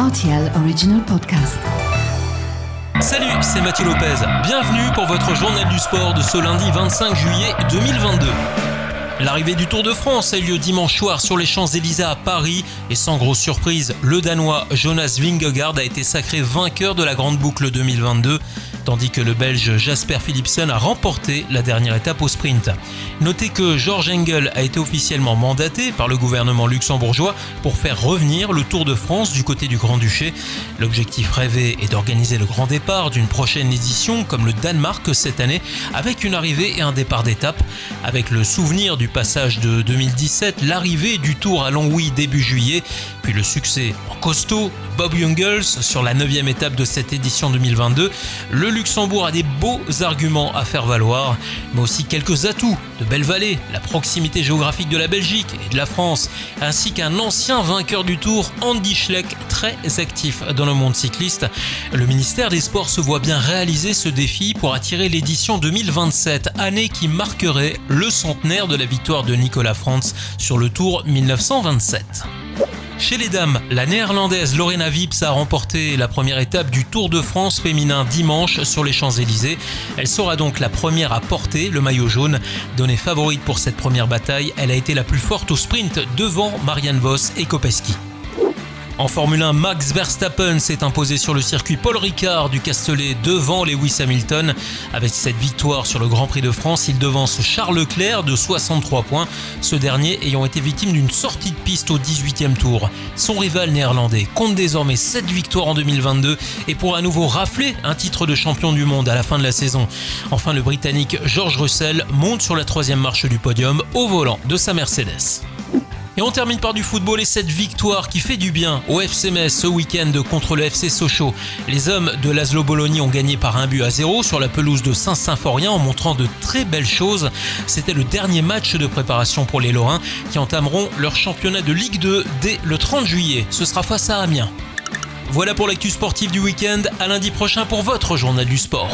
RTL Original Podcast. Salut, c'est Mathieu Lopez. Bienvenue pour votre journal du sport de ce lundi 25 juillet 2022. L'arrivée du Tour de France a eu lieu dimanche soir sur les Champs-Élysées à Paris et sans grosse surprise, le Danois Jonas Vingegaard a été sacré vainqueur de la Grande Boucle 2022 tandis que le Belge Jasper Philipsen a remporté la dernière étape au sprint. Notez que George Engel a été officiellement mandaté par le gouvernement luxembourgeois pour faire revenir le Tour de France du côté du Grand-Duché. L'objectif rêvé est d'organiser le grand départ d'une prochaine édition comme le Danemark cette année avec une arrivée et un départ d'étape. Avec le souvenir du passage de 2017, l'arrivée du Tour à Longwy début juillet, puis le succès en costaud Bob Jungels sur la 9 étape de cette édition 2022, le Luxembourg a des beaux arguments à faire valoir, mais aussi quelques atouts de Belle-Vallée, la proximité géographique de la Belgique et de la France, ainsi qu'un ancien vainqueur du Tour, Andy Schleck, très actif dans le monde cycliste. Le ministère des Sports se voit bien réaliser ce défi pour attirer l'édition 2027, année qui marquerait le centenaire de la victoire de Nicolas Frantz sur le Tour 1927. Chez les dames, la néerlandaise Lorena Vips a remporté la première étape du Tour de France féminin dimanche sur les Champs-Élysées. Elle sera donc la première à porter le maillot jaune. Donnée favorite pour cette première bataille, elle a été la plus forte au sprint devant Marianne Voss et Kopeski. En Formule 1, Max Verstappen s'est imposé sur le circuit Paul Ricard du Castellet devant Lewis Hamilton. Avec cette victoire sur le Grand Prix de France, il devance Charles Leclerc de 63 points, ce dernier ayant été victime d'une sortie de piste au 18e tour. Son rival néerlandais compte désormais 7 victoires en 2022 et pour à nouveau rafler un titre de champion du monde à la fin de la saison. Enfin, le Britannique George Russell monte sur la troisième marche du podium au volant de sa Mercedes. Et on termine par du football et cette victoire qui fait du bien au FC Metz ce week-end contre le FC Sochaux. Les hommes de Laszlo Bologna ont gagné par un but à zéro sur la pelouse de Saint-Symphorien en montrant de très belles choses. C'était le dernier match de préparation pour les Lorrains qui entameront leur championnat de Ligue 2 dès le 30 juillet. Ce sera face à Amiens. Voilà pour l'actu sportive du week-end. À lundi prochain pour votre journal du sport.